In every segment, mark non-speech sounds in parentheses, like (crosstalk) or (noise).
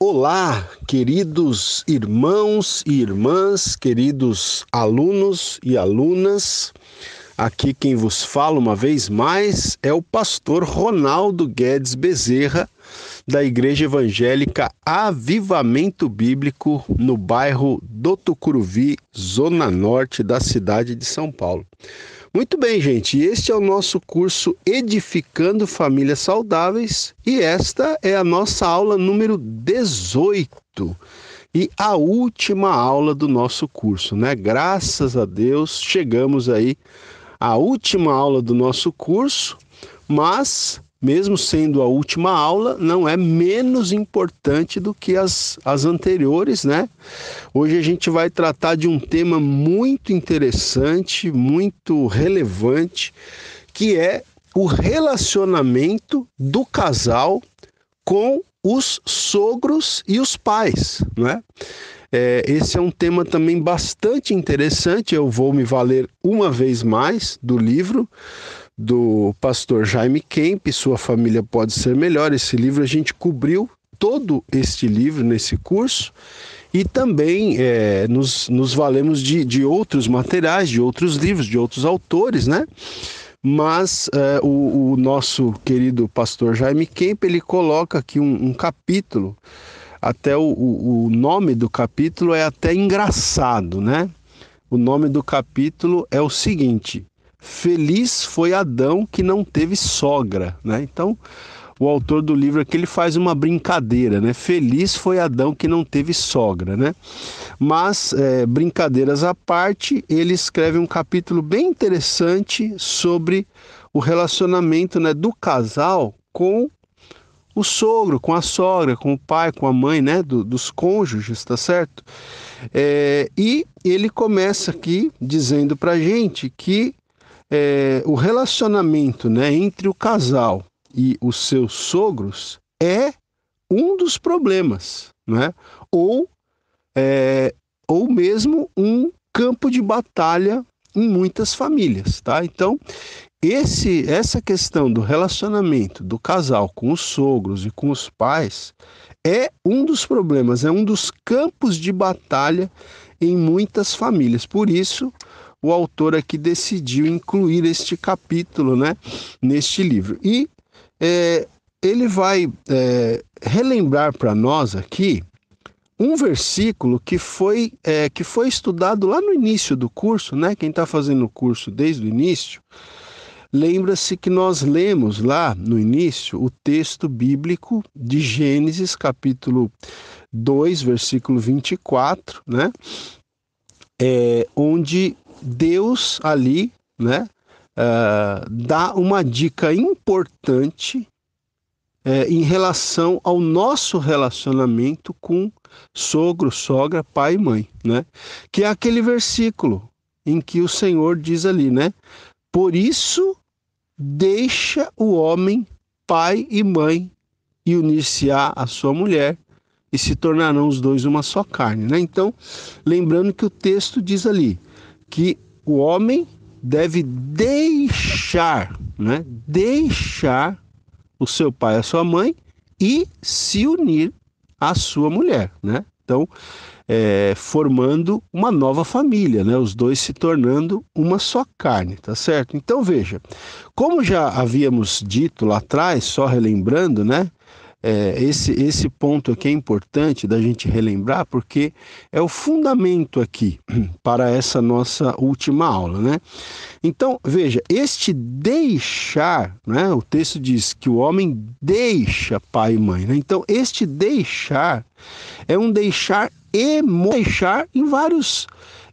Olá, queridos irmãos e irmãs, queridos alunos e alunas. Aqui quem vos fala uma vez mais é o pastor Ronaldo Guedes Bezerra, da Igreja Evangélica Avivamento Bíblico, no bairro do Tucuruvi, zona norte da cidade de São Paulo. Muito bem, gente, este é o nosso curso Edificando Famílias Saudáveis e esta é a nossa aula número 18 e a última aula do nosso curso, né? Graças a Deus chegamos aí à última aula do nosso curso, mas mesmo sendo a última aula, não é menos importante do que as, as anteriores, né? Hoje a gente vai tratar de um tema muito interessante, muito relevante, que é o relacionamento do casal com os sogros e os pais, né? É, esse é um tema também bastante interessante. Eu vou me valer uma vez mais do livro do pastor Jaime Kemp, Sua Família Pode Ser Melhor. Esse livro a gente cobriu todo este livro nesse curso e também é, nos, nos valemos de, de outros materiais, de outros livros, de outros autores, né? Mas é, o, o, nosso querido pastor Jaime Kemp, ele coloca aqui um, um capítulo, até o, o, o nome do capítulo é até engraçado, né? O nome do capítulo é o seguinte: Feliz foi Adão que não teve sogra, né? Então, o autor do livro aqui ele faz uma brincadeira, né? Feliz foi Adão que não teve sogra, né? Mas é, brincadeiras à parte, ele escreve um capítulo bem interessante sobre o relacionamento né, do casal com o sogro, com a sogra, com o pai, com a mãe, né? Do, dos cônjuges, tá certo? É, e ele começa aqui dizendo para gente que é, o relacionamento né, entre o casal e os seus sogros é um dos problemas, né? ou, é, ou mesmo um campo de batalha em muitas famílias. Tá? Então, esse, essa questão do relacionamento do casal com os sogros e com os pais é um dos problemas, é um dos campos de batalha em muitas famílias. Por isso, o autor aqui decidiu incluir este capítulo né, neste livro. E é, ele vai é, relembrar para nós aqui um versículo que foi, é, que foi estudado lá no início do curso, né? Quem está fazendo o curso desde o início, lembra-se que nós lemos lá no início o texto bíblico de Gênesis, capítulo 2, versículo 24, né? É, onde Deus ali, né, uh, dá uma dica importante uh, em relação ao nosso relacionamento com sogro, sogra, pai e mãe, né? Que é aquele versículo em que o Senhor diz ali, né? Por isso deixa o homem pai e mãe e unir-se-á a sua mulher e se tornarão os dois uma só carne, né? Então, lembrando que o texto diz ali: que o homem deve deixar, né? Deixar o seu pai, a sua mãe e se unir à sua mulher, né? Então, é, formando uma nova família, né? Os dois se tornando uma só carne, tá certo? Então veja, como já havíamos dito lá atrás, só relembrando, né? É, esse, esse ponto aqui é importante da gente relembrar, porque é o fundamento aqui (clears throat) para essa nossa última aula, né? Então, veja, este deixar, né? O texto diz que o homem deixa pai e mãe, né? Então, este deixar é um deixar emo, deixar em vários,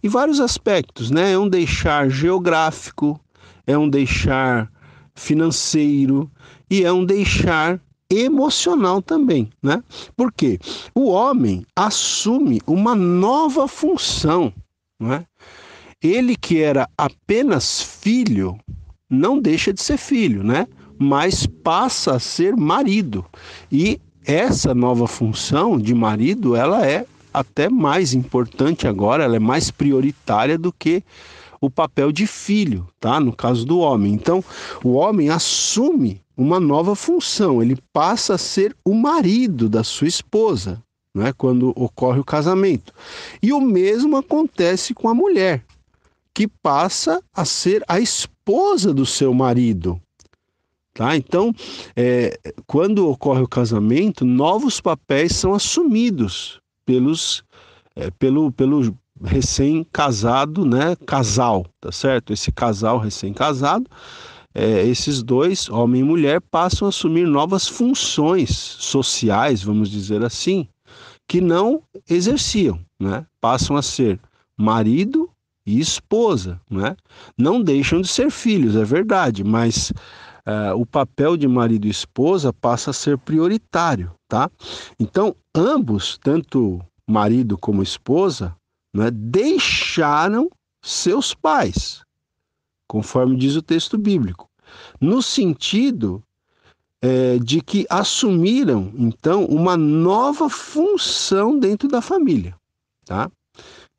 em vários aspectos, né? É um deixar geográfico, é um deixar financeiro e é um deixar emocional também, né? Porque o homem assume uma nova função, né? Ele que era apenas filho, não deixa de ser filho, né? Mas passa a ser marido. E essa nova função de marido, ela é até mais importante agora, ela é mais prioritária do que o papel de filho, tá? No caso do homem. Então, o homem assume uma nova função, ele passa a ser o marido da sua esposa, né, quando ocorre o casamento. E o mesmo acontece com a mulher, que passa a ser a esposa do seu marido. Tá? Então, é, quando ocorre o casamento, novos papéis são assumidos pelos, é, pelo, pelo recém-casado, né, casal, tá certo? Esse casal recém-casado, é, esses dois, homem e mulher, passam a assumir novas funções sociais, vamos dizer assim, que não exerciam, né? Passam a ser marido e esposa, né? Não deixam de ser filhos, é verdade, mas uh, o papel de marido e esposa passa a ser prioritário, tá? Então, ambos, tanto marido como esposa, né, deixaram seus pais, conforme diz o texto bíblico, no sentido é, de que assumiram, então, uma nova função dentro da família, tá?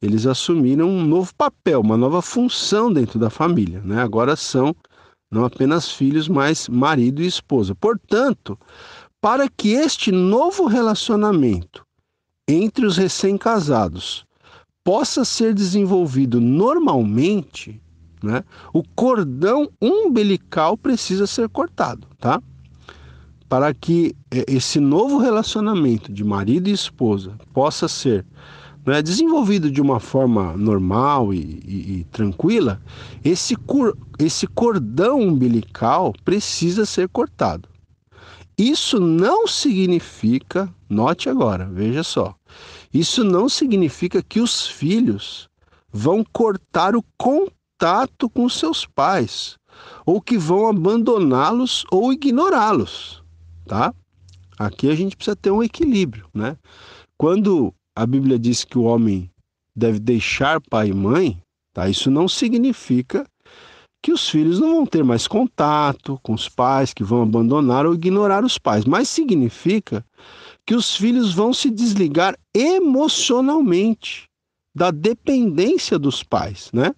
Eles assumiram um novo papel, uma nova função dentro da família, né? Agora são não apenas filhos, mas marido e esposa. Portanto, para que este novo relacionamento entre os recém-casados possa ser desenvolvido normalmente, né, o cordão umbilical precisa ser cortado, tá? para que é, esse novo relacionamento de marido e esposa possa ser né, desenvolvido de uma forma normal e, e, e tranquila, esse, esse cordão umbilical precisa ser cortado. Isso não significa, note agora, veja só, isso não significa que os filhos vão cortar o contato com seus pais, ou que vão abandoná-los ou ignorá-los tá? Aqui a gente precisa ter um equilíbrio, né? Quando a Bíblia diz que o homem deve deixar pai e mãe, tá? Isso não significa que os filhos não vão ter mais contato com os pais, que vão abandonar ou ignorar os pais, mas significa que os filhos vão se desligar emocionalmente da dependência dos pais, né?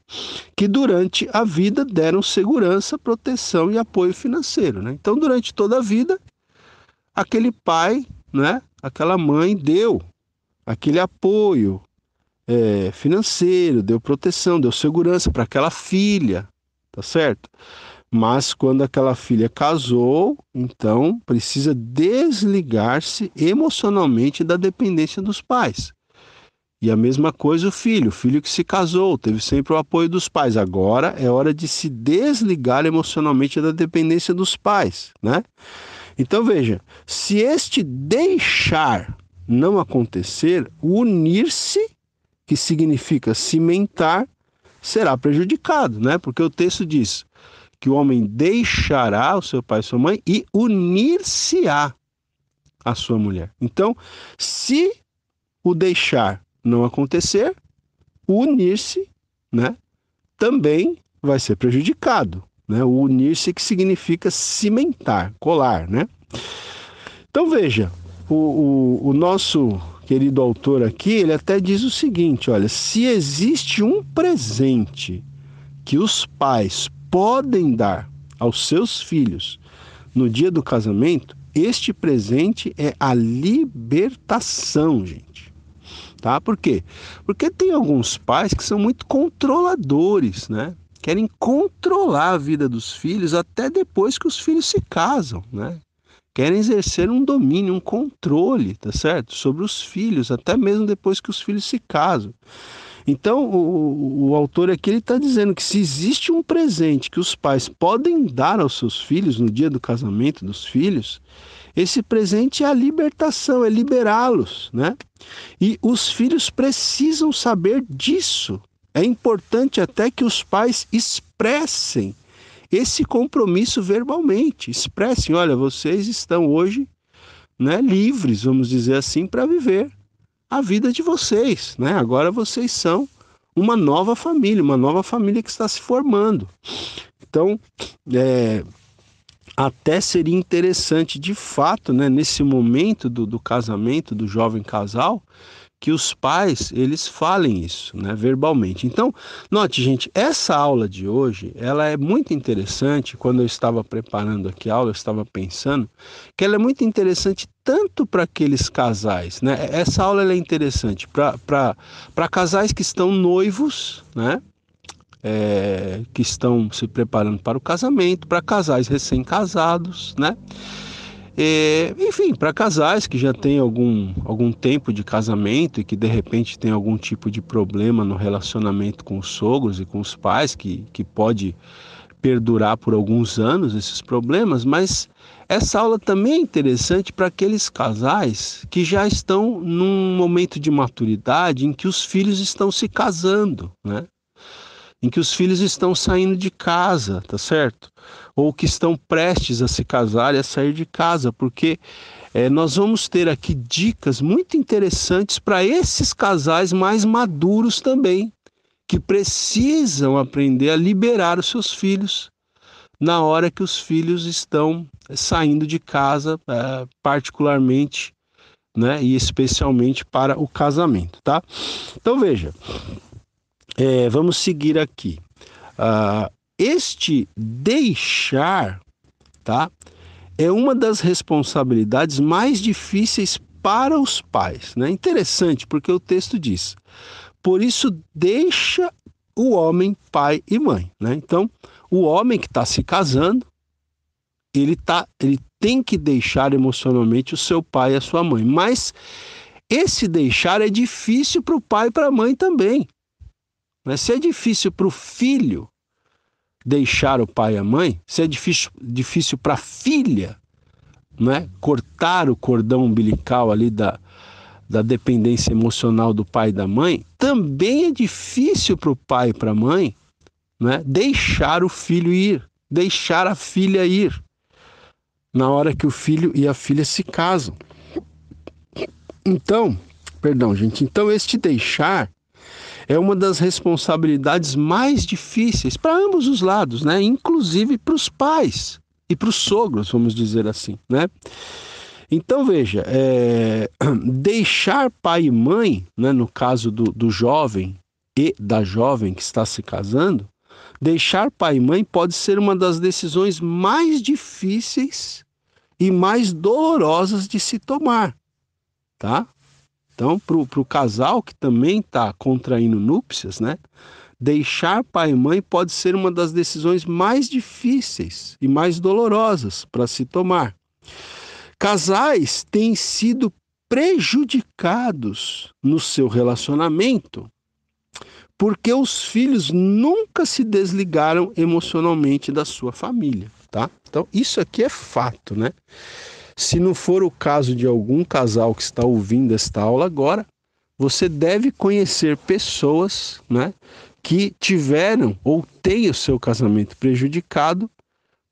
Que durante a vida deram segurança, proteção e apoio financeiro, né? Então, durante toda a vida, aquele pai, né, aquela mãe deu aquele apoio é, financeiro, deu proteção, deu segurança para aquela filha, tá certo? Mas quando aquela filha casou, então precisa desligar-se emocionalmente da dependência dos pais. E a mesma coisa o filho, o filho que se casou, teve sempre o apoio dos pais. Agora é hora de se desligar emocionalmente da dependência dos pais, né? Então veja, se este deixar não acontecer, unir-se, que significa cimentar, será prejudicado, né? Porque o texto diz que o homem deixará o seu pai e sua mãe e unir-se-á à sua mulher. Então, se o deixar não acontecer, unir-se, né, também vai ser prejudicado. Né? O unir-se que significa cimentar, colar, né? Então veja, o, o, o nosso querido autor aqui, ele até diz o seguinte, olha, se existe um presente que os pais podem dar aos seus filhos no dia do casamento, este presente é a libertação, gente. Tá? Por quê? Porque tem alguns pais que são muito controladores, né? querem controlar a vida dos filhos até depois que os filhos se casam, né? Querem exercer um domínio, um controle, tá certo? Sobre os filhos, até mesmo depois que os filhos se casam. Então, o, o autor aqui está dizendo que se existe um presente que os pais podem dar aos seus filhos no dia do casamento dos filhos, esse presente é a libertação, é liberá-los, né? E os filhos precisam saber disso, é importante até que os pais expressem esse compromisso verbalmente. Expressem, olha, vocês estão hoje né, livres, vamos dizer assim, para viver a vida de vocês. Né? Agora vocês são uma nova família, uma nova família que está se formando. Então, é, até seria interessante, de fato, né, nesse momento do, do casamento do jovem casal, que os pais eles falem isso, né, verbalmente. Então, note, gente, essa aula de hoje, ela é muito interessante. Quando eu estava preparando aqui a aula, eu estava pensando que ela é muito interessante tanto para aqueles casais, né? Essa aula é interessante para casais que estão noivos, né? É, que estão se preparando para o casamento, para casais recém-casados, né? É, enfim, para casais que já têm algum, algum tempo de casamento e que de repente tem algum tipo de problema no relacionamento com os sogros e com os pais, que, que pode perdurar por alguns anos esses problemas, mas essa aula também é interessante para aqueles casais que já estão num momento de maturidade em que os filhos estão se casando, né? Em que os filhos estão saindo de casa, tá certo? Ou que estão prestes a se casar e a sair de casa, porque é, nós vamos ter aqui dicas muito interessantes para esses casais mais maduros também, que precisam aprender a liberar os seus filhos na hora que os filhos estão saindo de casa, é, particularmente né, e especialmente para o casamento, tá? Então veja, é, vamos seguir aqui. Uh, este deixar, tá, é uma das responsabilidades mais difíceis para os pais, né? Interessante, porque o texto diz: por isso, deixa o homem pai e mãe. Né? Então, o homem que está se casando, ele, tá, ele tem que deixar emocionalmente o seu pai e a sua mãe. Mas esse deixar é difícil para o pai e para a mãe também. Né? Se é difícil para o filho deixar o pai e a mãe, se é difícil, difícil para a filha né? cortar o cordão umbilical ali da, da dependência emocional do pai e da mãe, também é difícil para o pai e para a mãe né, deixar o filho ir, deixar a filha ir, na hora que o filho e a filha se casam. Então, perdão, gente, então este deixar é uma das responsabilidades mais difíceis para ambos os lados, né? Inclusive para os pais e para os sogros, vamos dizer assim, né? Então veja, é, (clears throat) deixar pai e mãe, né, no caso do, do jovem e da jovem que está se casando, deixar pai e mãe pode ser uma das decisões mais difíceis e mais dolorosas de se tomar, tá? Então, para o casal que também está contraindo núpcias, né? Deixar pai e mãe pode ser uma das decisões mais difíceis e mais dolorosas para se tomar. Casais têm sido prejudicados no seu relacionamento porque os filhos nunca se desligaram emocionalmente da sua família, tá? Então, isso aqui é fato, né? Se não for o caso de algum casal que está ouvindo esta aula agora, você deve conhecer pessoas, né, que tiveram ou têm o seu casamento prejudicado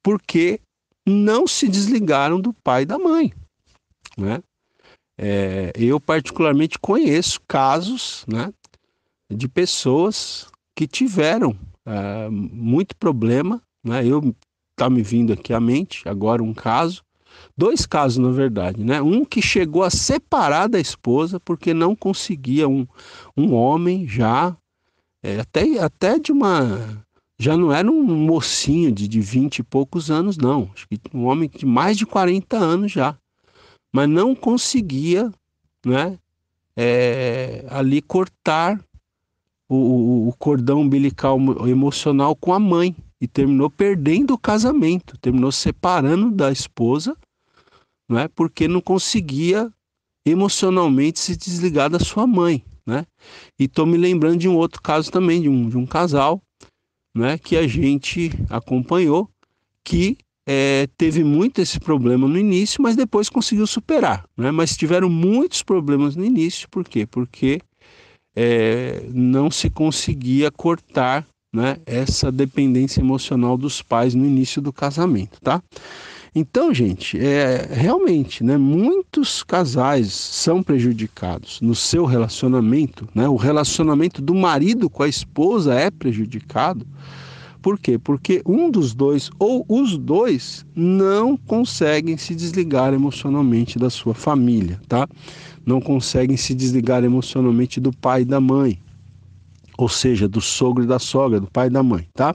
porque não se desligaram do pai e da mãe. Né? É, eu, particularmente, conheço casos né, de pessoas que tiveram é, muito problema. Né? Eu está me vindo aqui à mente agora um caso, dois casos na verdade, né? Um que chegou a separar da esposa porque não conseguia um, um homem já é, até, até de uma já não era um mocinho de, de 20 e poucos anos, não. Acho que um homem de mais de 40 anos já. Mas não conseguia né, é, ali cortar o, o, o cordão umbilical emocional com a mãe. E terminou perdendo o casamento, terminou separando da esposa, não é? porque não conseguia emocionalmente se desligar da sua mãe. Né? E estou me lembrando de um outro caso também, de um, de um casal né, que a gente acompanhou, que é, teve muito esse problema no início, mas depois conseguiu superar. Né? Mas tiveram muitos problemas no início, por quê? Porque é, não se conseguia cortar né, essa dependência emocional dos pais no início do casamento, tá? Então, gente, é, realmente, né, muitos casais são prejudicados no seu relacionamento, né? O relacionamento do marido com a esposa é prejudicado. Por quê? Porque um dos dois ou os dois não conseguem se desligar emocionalmente da sua família, tá? Não conseguem se desligar emocionalmente do pai e da mãe, ou seja, do sogro e da sogra, do pai e da mãe, tá?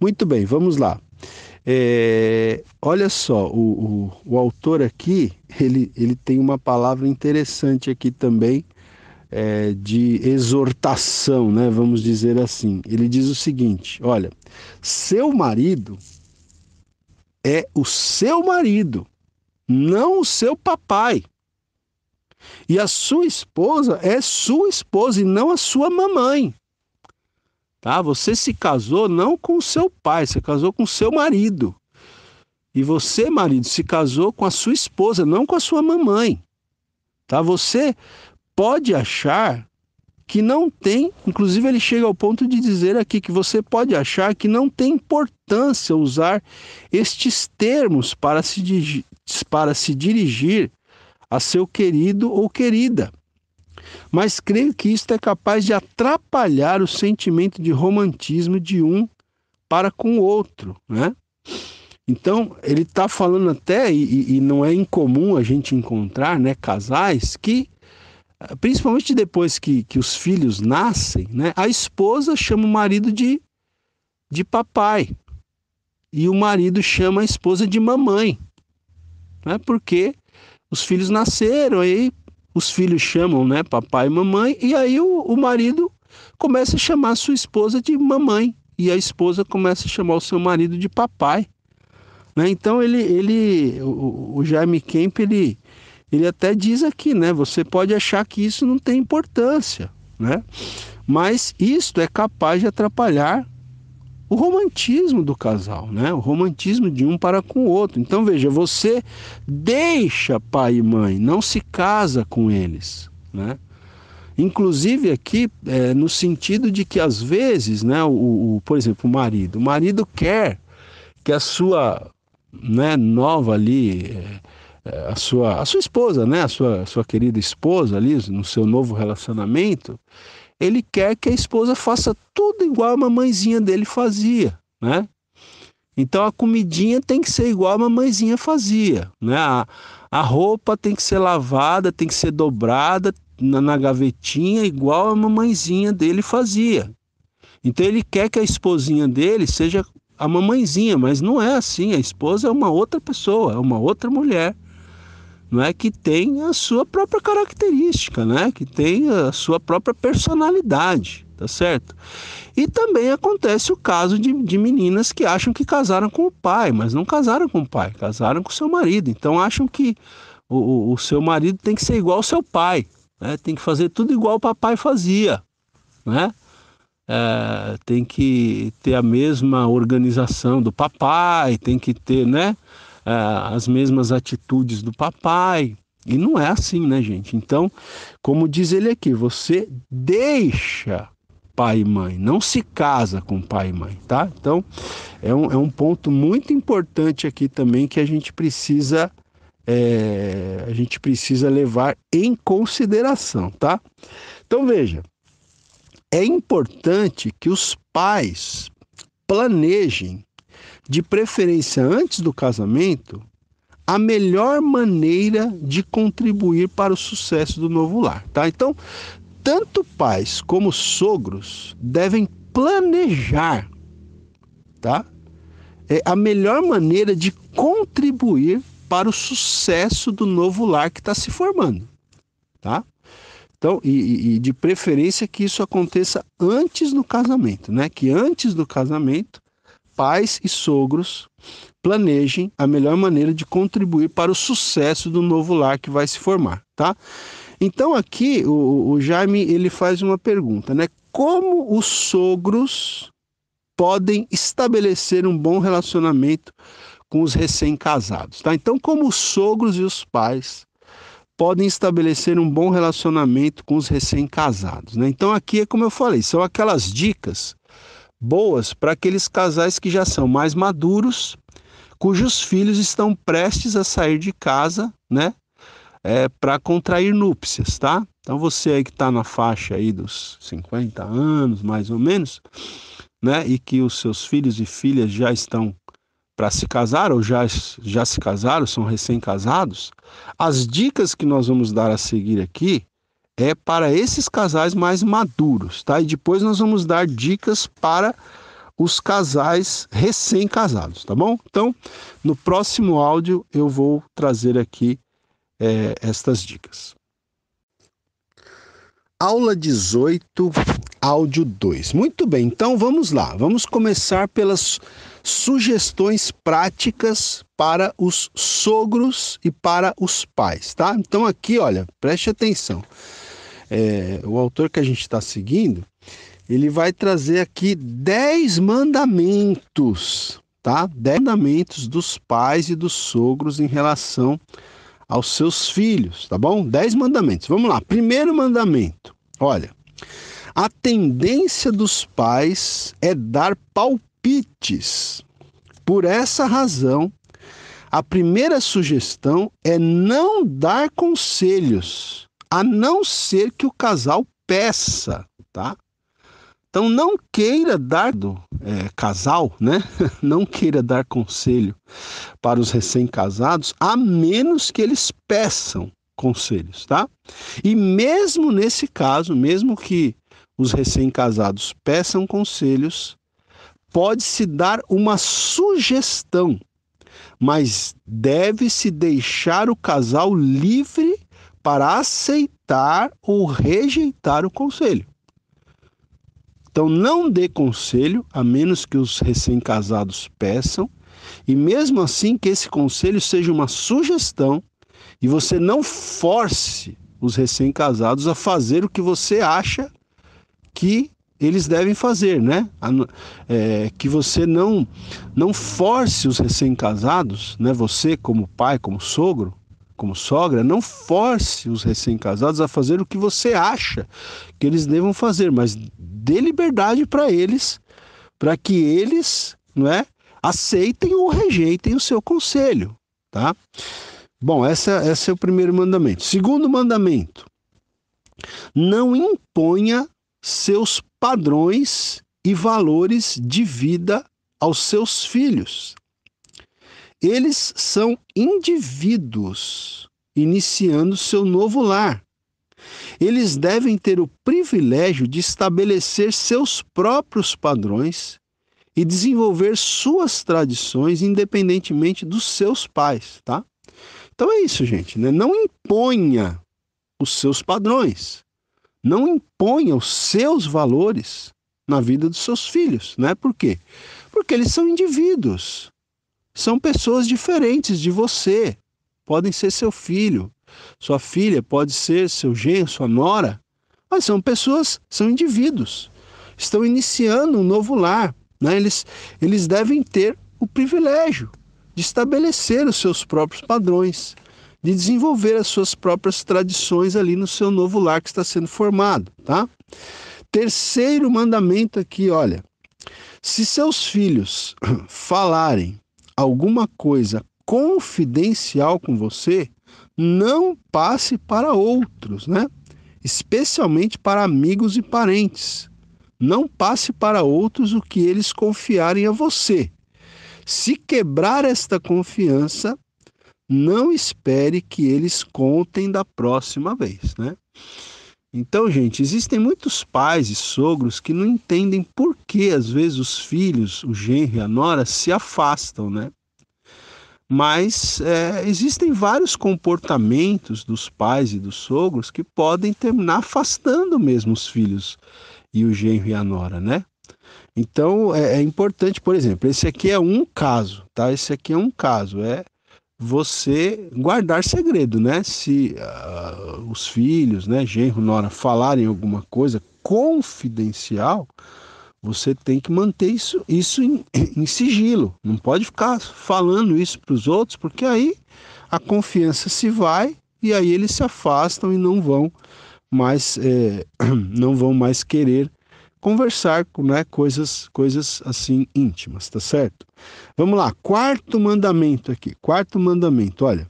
Muito bem, vamos lá. É, olha só, o, o, o, autor aqui, ele, ele tem uma palavra interessante aqui também, é, de exortação, né? Vamos dizer assim. Ele diz o seguinte: olha, seu marido é o seu marido, não o seu papai. E a sua esposa é sua esposa e não a sua mamãe. Tá? Você se casou não com seu pai, você casou com seu marido. E você, marido, se casou com a sua esposa, não com a sua mamãe. Tá? Você pode achar que não tem, inclusive ele chega ao ponto de dizer aqui que você pode achar que não tem importância usar estes termos para se, para se dirigir a seu querido ou querida. Mas creio que isto é capaz de atrapalhar o sentimento de romantismo de um para com o outro, né? Então, ele está falando até, e, e, não é incomum a gente encontrar né, casais que, principalmente depois que, que os filhos nascem, né, a esposa chama o marido de, de papai e o marido chama a esposa de mamãe, né, porque os filhos nasceram, aí os filhos chamam né, papai e mamãe, e aí o, o marido começa a chamar a sua esposa de mamãe, e a esposa começa a chamar o seu marido de papai. Né? Então ele, ele o, o Jaime Kemp, ele, ele até diz aqui, né? Você pode achar que isso não tem importância, né? Mas isto é capaz de atrapalhar o romantismo do casal, né? O romantismo de um para com o outro. Então veja, você deixa pai e mãe, não se casa com eles, né? Inclusive aqui é, no sentido de que às vezes, né, o, o, por exemplo, o marido, o marido quer que a sua né, nova ali, é, é, a sua, a sua esposa, né, a sua, sua querida esposa ali, no seu novo relacionamento, ele quer que a esposa faça tudo igual a mamãezinha dele fazia, né? Então a comidinha tem que ser igual a mamãezinha fazia, né? A, a roupa tem que ser lavada, tem que ser dobrada na, na gavetinha igual a mamãezinha dele fazia. Então ele quer que a esposinha dele seja a mamãezinha, mas não é assim. A esposa é uma outra pessoa, é uma outra mulher não é que tem a sua própria característica, né? Que tem a sua própria personalidade, tá certo? E também acontece o caso de, de meninas que acham que casaram com o pai, mas não casaram com o pai, casaram com o seu marido. Então acham que o, o seu marido tem que ser igual ao seu pai, né? Tem que fazer tudo igual o papai fazia, né? É, tem que ter a mesma organização do papai, tem que ter, né? Uh, as mesmas atitudes do papai. E não é assim, né, gente? Então, como diz ele aqui, você deixa pai e mãe, não se casa com pai e mãe, tá? Então, é um, é um ponto muito importante aqui também que a gente precisa é, a gente precisa levar em consideração, tá? Então veja, é importante que os pais planejem de preferência antes do casamento, a melhor maneira de contribuir para o sucesso do novo lar, tá? Então, tanto pais como sogros devem planejar, tá? É a melhor maneira de contribuir para o sucesso do novo lar que está se formando, tá? Então, e, e, de preferência que isso aconteça antes do casamento, né? Que antes do casamento pais e sogros planejem a melhor maneira de contribuir para o sucesso do novo lar que vai se formar, tá? Então aqui o, o Jaime ele faz uma pergunta, né? Como os sogros podem estabelecer um bom relacionamento com os recém-casados, tá? Então como os sogros e os pais podem estabelecer um bom relacionamento com os recém-casados, né? Então aqui é como eu falei, são aquelas dicas boas para aqueles casais que já são mais maduros, cujos filhos estão prestes a sair de casa, né? É, para contrair núpcias, tá? Então você aí que está na faixa aí dos 50 anos, mais ou menos, né? E que os seus filhos e filhas já estão para se casar ou já, já se casaram, são recém-casados, as dicas que nós vamos dar a seguir aqui é para esses casais mais maduros, tá? E depois nós vamos dar dicas para os casais recém-casados, tá bom? Então, no próximo áudio eu vou trazer aqui é, estas dicas. Aula 18, áudio 2. Muito bem, então vamos lá. Vamos começar pelas sugestões práticas para os sogros e para os pais, tá? Então aqui, olha, preste atenção. É, o autor que a gente está seguindo, ele vai trazer aqui 10 mandamentos, tá? 10 mandamentos dos pais e dos sogros em relação aos seus filhos, tá bom? 10 mandamentos. Vamos lá. Primeiro mandamento. Olha, a tendência dos pais é dar palpites. Por essa razão, a primeira sugestão é não dar conselhos, a não ser que o casal peça, tá? Então não queira dar do é, casal, né? (laughs) Não queira dar conselho para os recém-casados, a menos que eles peçam conselhos, tá? E mesmo nesse caso, mesmo que os recém-casados peçam conselhos, pode-se dar uma sugestão, mas deve-se deixar o casal livre para aceitar ou rejeitar o conselho. Então, não dê conselho, a menos que os recém-casados peçam, e mesmo assim que esse conselho seja uma sugestão e você não force os recém-casados a fazer o que você acha que eles devem fazer, né? É, que você não não force os recém-casados, né? Você como pai, como sogro, como sogra, não force os recém-casados a fazer o que você acha que eles devam fazer, mas dê liberdade para eles, para que eles, não é, aceitem ou rejeitem o seu conselho, tá? Bom, essa, esse é o primeiro mandamento. Segundo mandamento: não imponha seus padrões e valores de vida aos seus filhos. Eles são indivíduos iniciando seu novo lar. Eles devem ter o privilégio de estabelecer seus próprios padrões e desenvolver suas tradições independentemente dos seus pais, tá? Então é isso, gente, né? Não imponha os seus padrões. Não imponha os seus valores na vida dos seus filhos, né? Por quê? Porque eles são indivíduos. São pessoas diferentes de você. Podem ser seu filho, sua filha, pode ser seu genro, sua nora, mas são pessoas, são indivíduos. Estão iniciando um novo lar. Né? Eles, eles devem ter o privilégio de estabelecer os seus próprios padrões, de desenvolver as suas próprias tradições ali no seu novo lar que está sendo formado, tá? Terceiro mandamento aqui, olha. Se seus filhos (clears throat) falarem alguma coisa confidencial com você, não passe para outros, né? Especialmente para amigos e parentes. Não passe para outros o que eles confiarem a você. Se quebrar esta confiança, não espere que eles contem da próxima vez, né? Então, gente, existem muitos pais e sogros que não entendem por que às vezes os filhos, o genro e a nora se afastam, né? Mas é, existem vários comportamentos dos pais e dos sogros que podem terminar afastando mesmo os filhos e o genro e a nora, né? Então é, é importante, por exemplo, esse aqui é um caso, tá? Esse aqui é um caso, é você guardar segredo, né? Se uh, os filhos, né, genro, nora, falarem alguma coisa confidencial, você tem que manter isso, isso em, em sigilo. Não pode ficar falando isso para os outros, porque aí a confiança se vai e aí eles se afastam e não vão mais, é, (clears throat) não vão mais querer conversar com né, coisas, coisas assim íntimas, tá certo? Vamos lá, quarto mandamento aqui. Quarto mandamento, olha.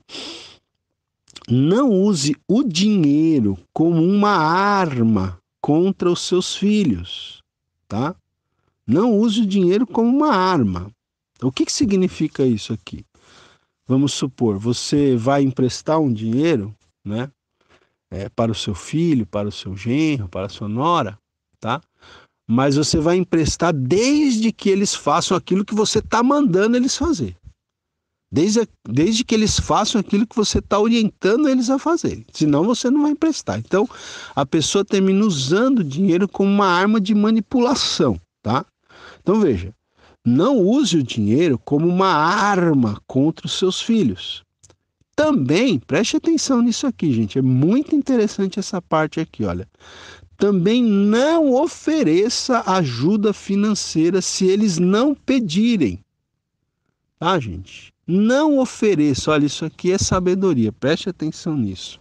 Não use o dinheiro como uma arma contra os seus filhos, tá? Não use o dinheiro como uma arma. O que, que significa isso aqui? Vamos supor, você vai emprestar um dinheiro, né? É, para o seu filho, para o seu genro, para a sua nora, tá? Mas você vai emprestar desde que eles façam aquilo que você está mandando eles fazer. Desde, desde que eles façam aquilo que você está orientando eles a fazer. Senão você não vai emprestar. Então, a pessoa termina usando o dinheiro como uma arma de manipulação, tá? Então, veja, não use o dinheiro como uma arma contra os seus filhos. Também, preste atenção nisso aqui, gente. É muito interessante essa parte aqui, olha. Também não ofereça ajuda financeira se eles não pedirem. Tá, gente? Não ofereça. Olha, isso aqui é sabedoria. Preste atenção nisso.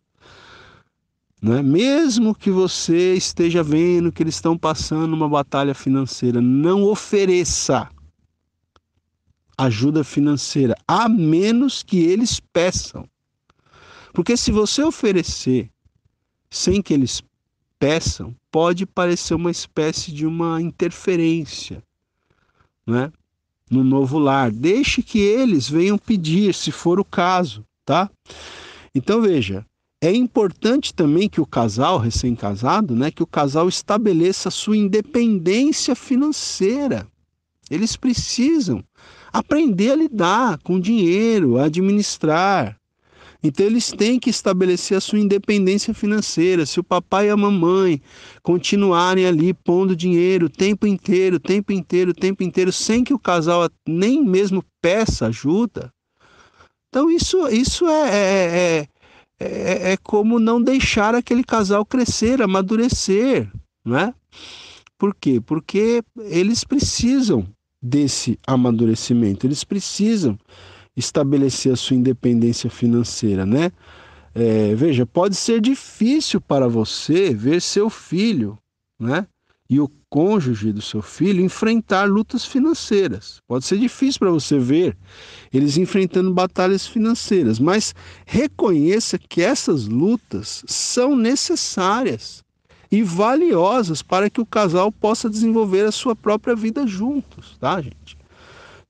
Né? Mesmo que você esteja vendo que eles estão passando uma batalha financeira, não ofereça ajuda financeira, a menos que eles peçam. Porque se você oferecer sem que eles peçam, pode parecer uma espécie de uma interferência, né? No novo lar. Deixe que eles venham pedir, se for o caso, tá? Então veja, é importante também que o casal recém-casado, né, que o casal estabeleça sua independência financeira. Eles precisam aprender a lidar com dinheiro, a administrar. Então eles têm que estabelecer a sua independência financeira. Se o papai e a mamãe continuarem ali pondo dinheiro o tempo inteiro, tempo inteiro, tempo inteiro, sem que o casal nem mesmo peça ajuda, então isso, isso é, é, é, é, é como não deixar aquele casal crescer, amadurecer, não é? Por quê? Porque eles precisam desse amadurecimento. Eles precisam estabelecer a sua independência financeira, né? É, veja, pode ser difícil para você ver seu filho, né? E o cônjuge do seu filho enfrentar lutas financeiras. Pode ser difícil para você ver eles enfrentando batalhas financeiras, mas reconheça que essas lutas são necessárias e valiosas para que o casal possa desenvolver a sua própria vida juntos, tá, gente?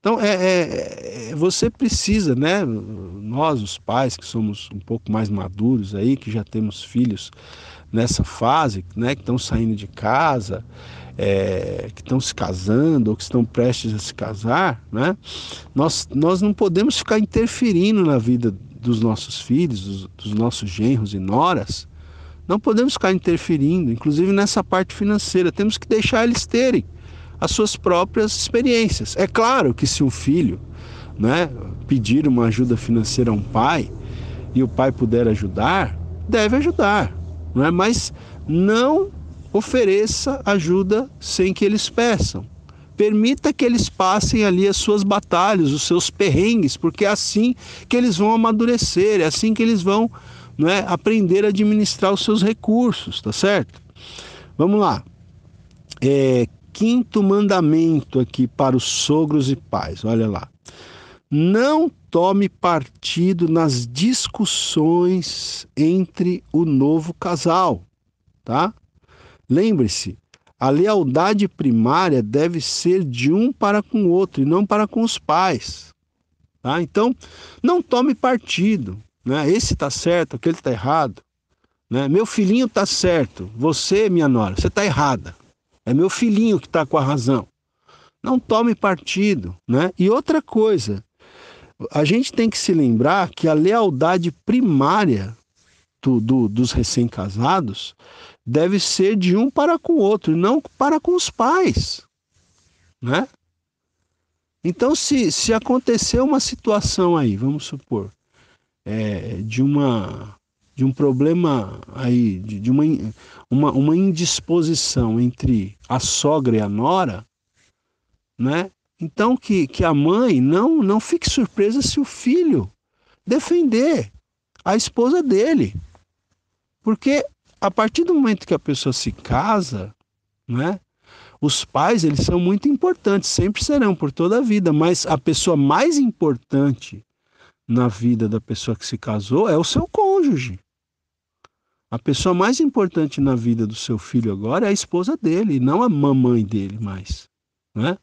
Então, é, é, é, você precisa, né? Nós, os pais, que somos um pouco mais maduros aí, que já temos filhos nessa fase, né? Que estão saindo de casa, é, que estão se casando ou que estão prestes a se casar, né? Nós, nós não podemos ficar interferindo na vida dos nossos filhos, dos, dos nossos genros e noras, não podemos ficar interferindo, inclusive nessa parte financeira. Temos que deixar eles terem as suas próprias experiências. É claro que se um filho né, pedir uma ajuda financeira a um pai e o pai puder ajudar, deve ajudar, não é? mas não ofereça ajuda sem que eles peçam. Permita que eles passem ali as suas batalhas, os seus perrengues, porque é assim que eles vão amadurecer, é assim que eles vão não é? aprender a administrar os seus recursos, tá certo? Vamos lá. É, quinto mandamento aqui para os sogros e pais, olha lá. Não tome partido nas discussões entre o novo casal, tá? Lembre-se, a lealdade primária deve ser de um para com o outro e não para com os pais. Tá? Então, não tome partido. Né? Esse está certo, aquele está errado. Né? Meu filhinho está certo, você, minha nora, você está errada. É meu filhinho que está com a razão. Não tome partido. Né? E outra coisa, a gente tem que se lembrar que a lealdade primária do, do, dos recém-casados deve ser de um para com o outro, não para com os pais. Né? Então, se, se acontecer uma situação aí, vamos supor, é, de uma de um problema aí de, de uma, uma, uma indisposição entre a sogra e a nora, né? Então que, que a mãe não não fique surpresa se o filho defender a esposa dele. Porque a partir do momento que a pessoa se casa, né? Os pais, eles são muito importantes, sempre serão por toda a vida, mas a pessoa mais importante na vida da pessoa que se casou é o seu cônjuge. A pessoa mais importante na vida do seu filho agora é a esposa dele, não a mamãe dele mais, né?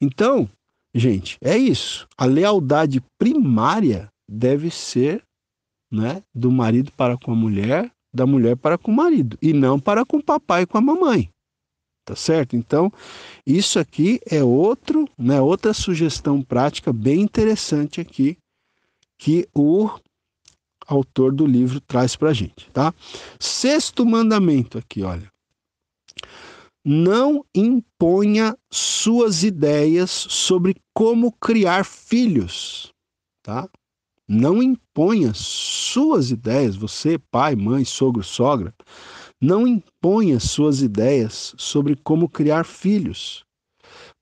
Então, gente, é isso. A lealdade primária deve ser, né, do marido para com a mulher, da mulher para com o marido, e não para com o papai e com a mamãe. tá certo? Então, isso aqui é outro, né, outra sugestão prática bem interessante aqui que o autor do livro traz para a gente, tá? Sexto mandamento aqui, olha. Não imponha suas ideias sobre como criar filhos, tá? Não imponha suas ideias, você, pai, mãe, sogro, sogra, não imponha suas ideias sobre como criar filhos.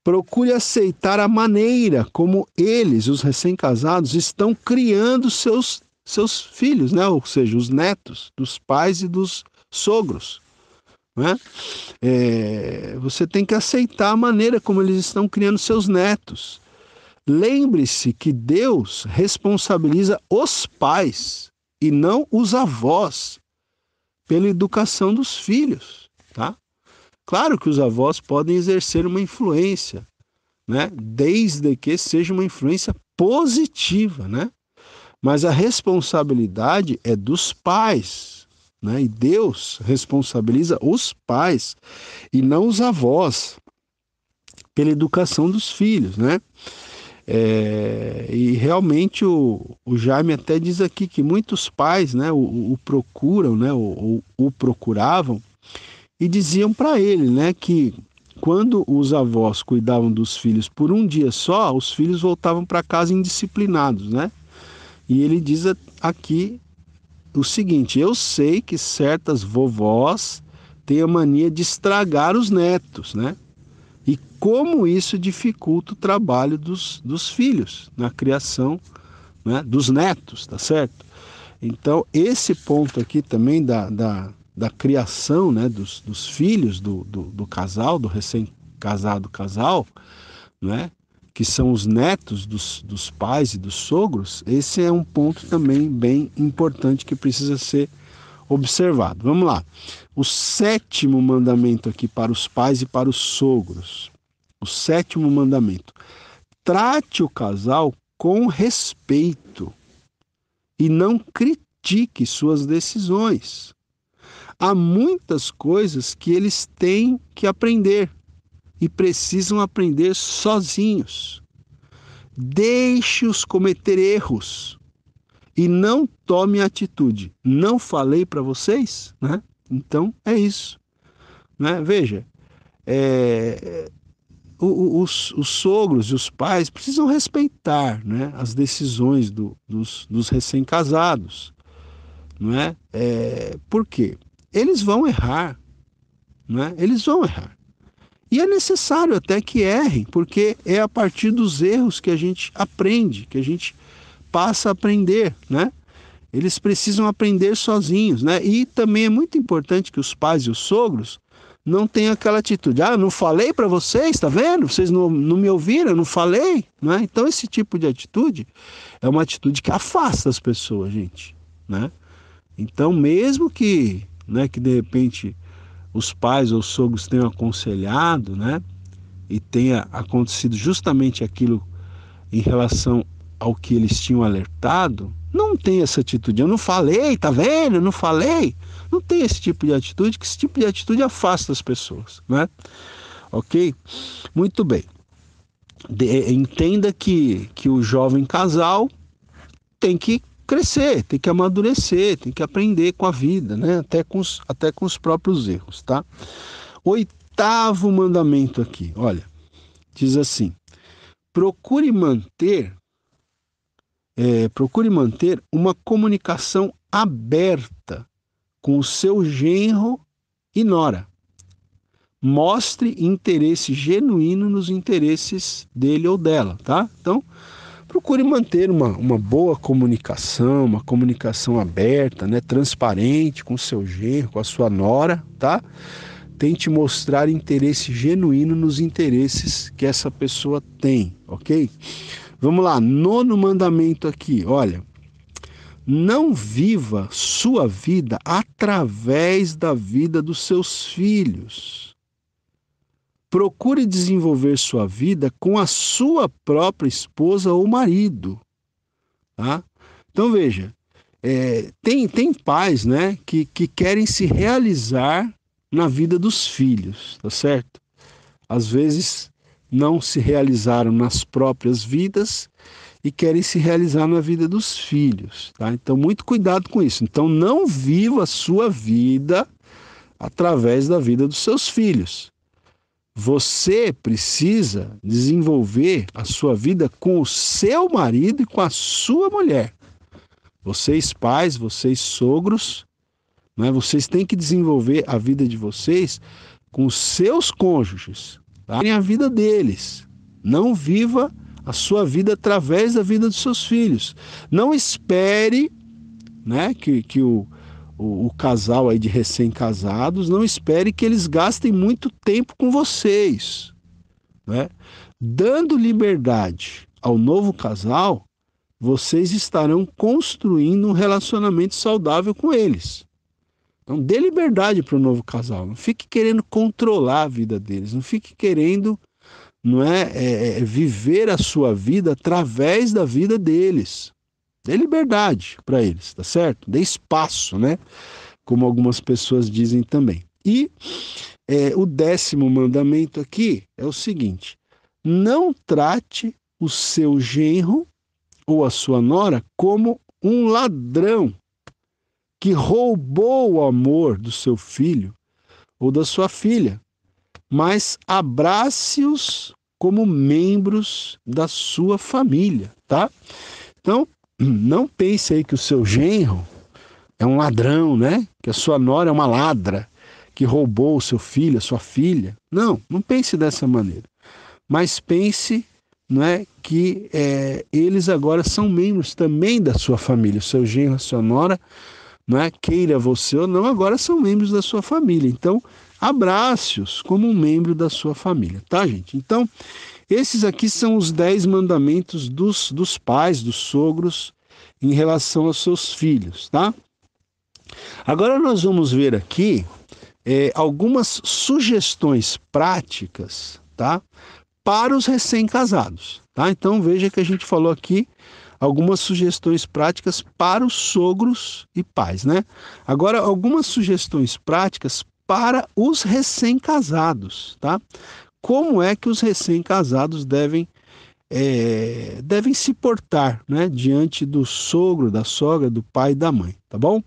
Procure aceitar a maneira como eles, os recém-casados, estão criando seus, seus filhos, né? ou seja, os netos dos pais e dos sogros. Né? É, você tem que aceitar a maneira como eles estão criando seus netos. Lembre-se que Deus responsabiliza os pais e não os avós pela educação dos filhos, tá? Claro que os avós podem exercer uma influência, né? Desde que seja uma influência positiva, né? Mas a responsabilidade é dos pais, né? E Deus responsabiliza os pais e não os avós pela educação dos filhos, né? É, e realmente o, o Jaime até diz aqui que muitos pais né, o, o procuram, né, o, o, procuravam, e diziam para ele né, que quando os avós cuidavam dos filhos por um dia só, os filhos voltavam para casa indisciplinados. Né? E ele diz aqui o seguinte: eu sei que certas vovós têm a mania de estragar os netos, né? e como isso dificulta o trabalho dos, dos filhos na criação né, dos netos, tá certo? Então, esse ponto aqui também da, da, da criação né, dos, dos filhos do, do, do casal, do recém-casado casal, né, que são os netos dos, dos pais e dos sogros, esse é um ponto também bem importante que precisa ser observado. Vamos lá. O sétimo mandamento aqui para os pais e para os sogros. O sétimo mandamento. Trate o casal com respeito e não critique suas decisões. Há muitas coisas que eles têm que aprender e precisam aprender sozinhos. Deixe-os cometer erros e não tome atitude. Não falei para vocês, né? Então é isso, né? Veja, é, os, os, sogros e os pais precisam respeitar, né? As decisões do, dos, dos recém-casados, não é? é? Por quê? Eles vão errar, não é? Eles vão errar. E é necessário até que errem, porque é a partir dos erros que a gente aprende, que a gente passa a aprender, né? Eles precisam aprender sozinhos, né? E também é muito importante que os pais e os sogros não tenham aquela atitude, ah, não falei para vocês, tá vendo? Vocês não, não me ouviram, não falei, né? Então esse tipo de atitude é uma atitude que afasta as pessoas, gente, né? Então mesmo que, né, que de repente os pais ou os sogros tenham aconselhado, né, e tenha acontecido justamente aquilo em relação ao que eles tinham alertado, não tem essa atitude. Eu não falei, tá vendo? Eu não falei. Não tem esse tipo de atitude, que esse tipo de atitude afasta as pessoas, né? Ok? Muito bem. De, entenda que, que o jovem casal tem que crescer, tem que amadurecer, tem que aprender com a vida, né? Até com os, até com os próprios erros, tá? Oitavo mandamento aqui, olha, diz assim: procure manter é, procure manter uma comunicação aberta com o seu genro e nora. Mostre interesse genuíno nos interesses dele ou dela, tá? Então, procure manter uma, uma boa comunicação, uma comunicação aberta, né, transparente com o seu genro, com a sua nora, tá? Tente mostrar interesse genuíno nos interesses que essa pessoa tem, ok? Vamos lá, nono mandamento aqui, olha. Não viva sua vida através da vida dos seus filhos. Procure desenvolver sua vida com a sua própria esposa ou marido. Tá? Então veja, é, tem, tem pais né, que, que querem se realizar na vida dos filhos, tá certo? Às vezes não se realizaram nas próprias vidas e querem se realizar na vida dos filhos, tá? Então muito cuidado com isso. Então não viva a sua vida através da vida dos seus filhos. Você precisa desenvolver a sua vida com o seu marido e com a sua mulher. Vocês pais, vocês sogros, né, vocês têm que desenvolver a vida de vocês com os seus cônjuges, tá? a vida deles. Não viva a sua vida através da vida dos seus filhos. Não espere né, que, que o, o, o casal aí de recém-casados, não espere que eles gastem muito tempo com vocês. Né? Dando liberdade ao novo casal, vocês estarão construindo um relacionamento saudável com eles. Então, dê liberdade para o novo casal. Não fique querendo controlar a vida deles. Não fique querendo não é, é, é viver a sua vida através da vida deles. Dê liberdade para eles, tá certo? Dê espaço, né? Como algumas pessoas dizem também. E é, o décimo mandamento aqui é o seguinte: não trate o seu genro ou a sua nora como um ladrão que roubou o amor do seu filho ou da sua filha, mas abrace-os como membros da sua família, tá? Então, não pense aí que o seu genro é um ladrão, né? Que a sua nora é uma ladra que roubou o seu filho, a sua filha. Não, não pense dessa maneira. Mas pense não é, que é, eles agora são membros também da sua família. O seu genro, a sua nora, não é, queira você ou não, agora são membros da sua família. Então, abrace-os como um membro da sua família, tá, gente? Então, esses aqui são os dez mandamentos dos, dos pais, dos sogros, em relação aos seus filhos, tá? Agora nós vamos ver aqui é, algumas sugestões práticas, tá? Para os recém-casados, tá? Então veja que a gente falou aqui algumas sugestões práticas para os sogros e pais, né? Agora algumas sugestões práticas para os recém-casados, tá? Como é que os recém-casados devem é, devem se portar né, diante do sogro, da sogra, do pai e da mãe, tá bom?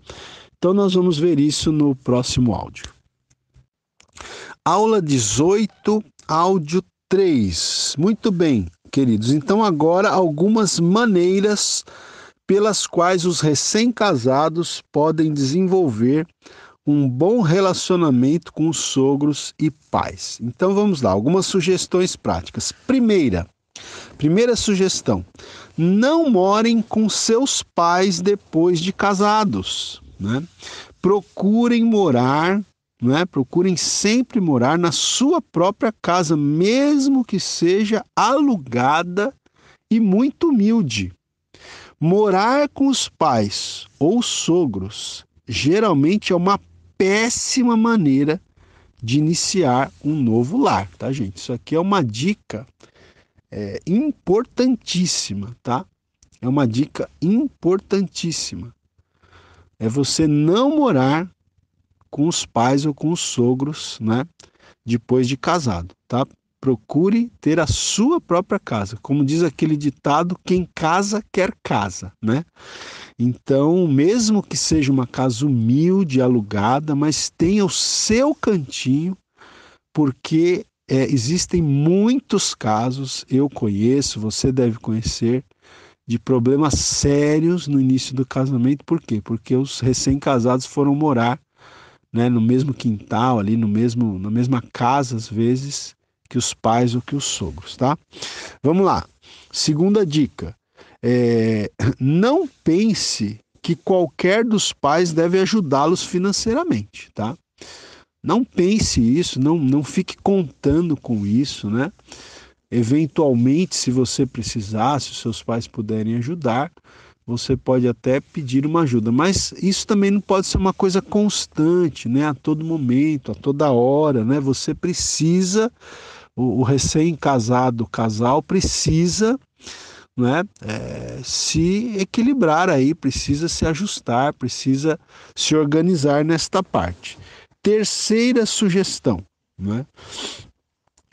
Então nós vamos ver isso no próximo áudio. Aula 18, áudio 3. Muito bem, queridos. Então agora algumas maneiras pelas quais os recém-casados podem desenvolver um bom relacionamento com os sogros e pais. Então vamos lá, algumas sugestões práticas. Primeira, primeira sugestão: não morem com seus pais depois de casados, né? Procurem morar, né? Procurem sempre morar na sua própria casa, mesmo que seja alugada e muito humilde. Morar com os pais ou sogros geralmente é uma péssima maneira de iniciar um novo lar, tá, gente? Isso aqui é uma dica é, importantíssima, tá? É uma dica importantíssima. É você não morar com os pais ou com os sogros, né? Depois de casado, tá? Procure ter a sua própria casa. Como diz aquele ditado, quem casa quer casa, né? Então, mesmo que seja uma casa humilde, alugada, mas tenha o seu cantinho, porque é, existem muitos casos, eu conheço, você deve conhecer, de problemas sérios no início do casamento. Por quê? Porque os recém-casados foram morar né, no mesmo quintal, ali no mesmo, na mesma casa, às vezes, que os pais ou que os sogros, tá? Vamos lá. Segunda dica é, não pense que qualquer dos pais deve ajudá-los financeiramente, tá? Não pense isso, não, não fique contando com isso, né? Eventualmente, se você precisar, se os seus pais puderem ajudar, você pode até pedir uma ajuda, mas isso também não pode ser uma coisa constante, né? A todo momento, a toda hora, né? Você precisa, o, o recém-casado casal precisa né, é, se equilibrar aí, precisa se ajustar, precisa se organizar nesta parte. Terceira sugestão, né?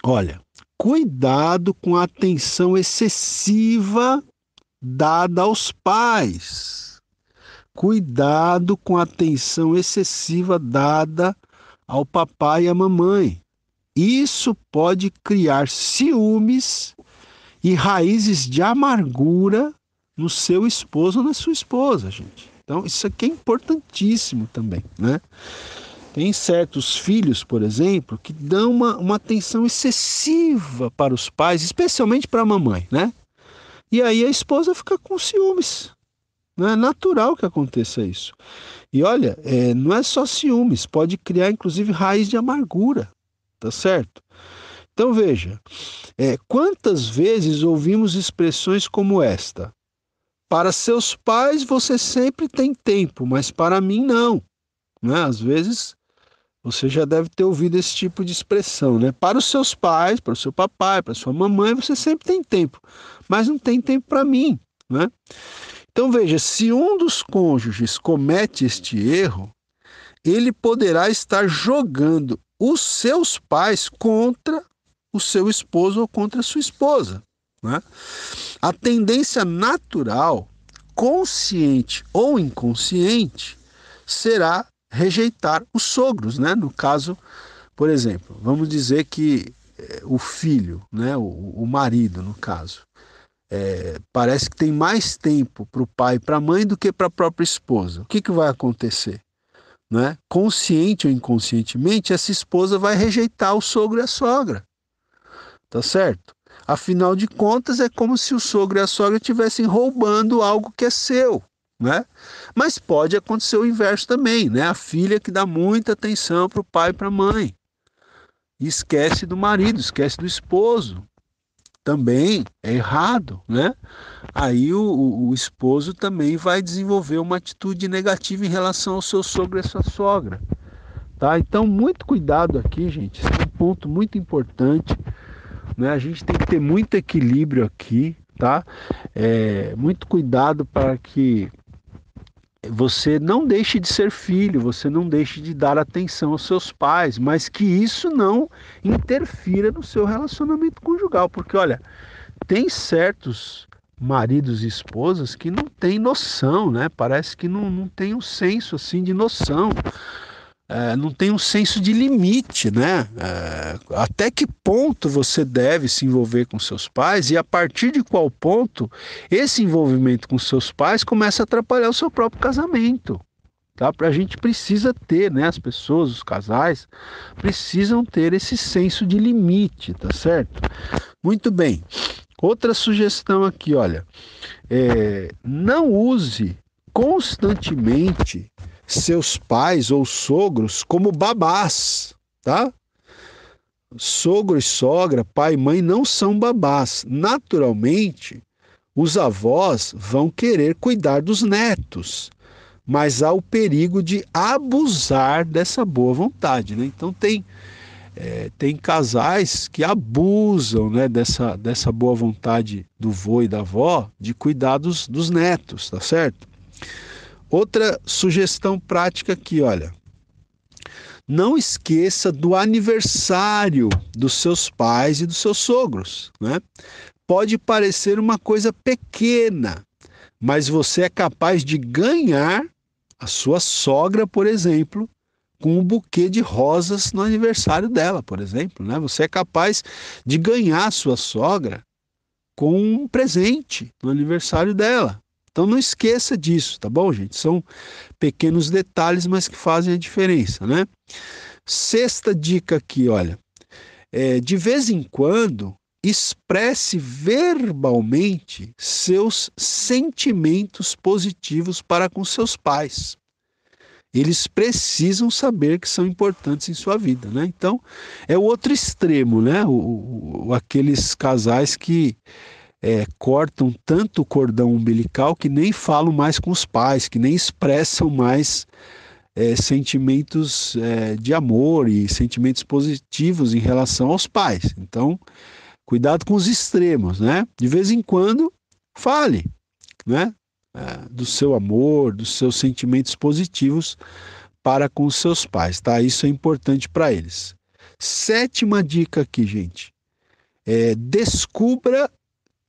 Olha, cuidado com a atenção excessiva dada aos pais. Cuidado com a atenção excessiva dada ao papai e à mamãe. Isso pode criar ciúmes e raízes de amargura no seu esposo ou na sua esposa, gente. Então, isso aqui é importantíssimo também, né? Tem certos filhos, por exemplo, que dão uma, uma atenção excessiva para os pais, especialmente para a mamãe, né? E aí a esposa fica com ciúmes. Não é natural que aconteça isso. E olha, é, não é só ciúmes, pode criar inclusive raiz de amargura, tá certo? Então veja, é, quantas vezes ouvimos expressões como esta? Para seus pais você sempre tem tempo, mas para mim não. Né? Às vezes você já deve ter ouvido esse tipo de expressão, né? Para os seus pais, para o seu papai, para sua mamãe, você sempre tem tempo, mas não tem tempo para mim, né? Então veja, se um dos cônjuges comete este erro, ele poderá estar jogando os seus pais contra o seu esposo ou contra a sua esposa. Né? A tendência natural, consciente ou inconsciente, será rejeitar os sogros, né? No caso, por exemplo, vamos dizer que é, o filho, né, o, o marido, no caso, é, parece que tem mais tempo para o pai e para a mãe do que para a própria esposa. O que, que vai acontecer? Né? Consciente ou inconscientemente, essa esposa vai rejeitar o sogro e a sogra. Tá certo? Afinal de contas, é como se o sogro e a sogra estivessem roubando algo que é seu né? Mas pode acontecer o inverso também, né? A filha que dá muita atenção para o pai e para a mãe. Esquece do marido, esquece do esposo. Também é errado, né? Aí o, o, esposo também vai desenvolver uma atitude negativa em relação ao seu sogro e à sua sogra. Tá? Então, muito cuidado aqui, gente. Esse é um ponto muito importante. Né? A gente tem que ter muito equilíbrio aqui, tá? É, muito cuidado para que você não deixe de ser filho, você não deixe de dar atenção aos seus pais, mas que isso não interfira no seu relacionamento conjugal, porque olha, tem certos maridos e esposas que não têm noção, né? Parece que não, não tem um senso assim de noção é, não tem um senso de limite, né? É, até que ponto você deve se envolver com seus pais e a partir de qual ponto esse envolvimento com seus pais começa a atrapalhar o seu próprio casamento. Tá? A gente precisa ter, né? As pessoas, os casais, precisam ter esse senso de limite, tá certo? Muito bem. Outra sugestão aqui, olha, é, não use constantemente seus pais ou sogros como babás, tá? Sogro e sogra, pai e mãe não são babás. Naturalmente, os avós vão querer cuidar dos netos, mas há o perigo de abusar dessa boa vontade, né? Então tem é, tem casais que abusam né, dessa, dessa boa vontade do vô e da avó de cuidar dos, dos netos, tá certo? Outra sugestão prática aqui, olha. Não esqueça do aniversário dos seus pais e dos seus sogros, né? Pode parecer uma coisa pequena, mas você é capaz de ganhar a sua sogra, por exemplo, com um buquê de rosas no aniversário dela, por exemplo, né? Você é capaz de ganhar a sua sogra com um presente no aniversário dela. Então não esqueça disso, tá bom, gente? São pequenos detalhes, mas que fazem a diferença, né? Sexta dica aqui, olha. É, de vez em quando, expresse verbalmente seus sentimentos positivos para com seus pais. Eles precisam saber que são importantes em sua vida, né? Então, é o outro extremo, né? O, o aqueles casais que é, cortam tanto o cordão umbilical que nem falam mais com os pais, que nem expressam mais é, sentimentos é, de amor e sentimentos positivos em relação aos pais. Então, cuidado com os extremos, né? De vez em quando, fale, né? É, do seu amor, dos seus sentimentos positivos para com os seus pais, tá? Isso é importante para eles. Sétima dica aqui, gente. É, descubra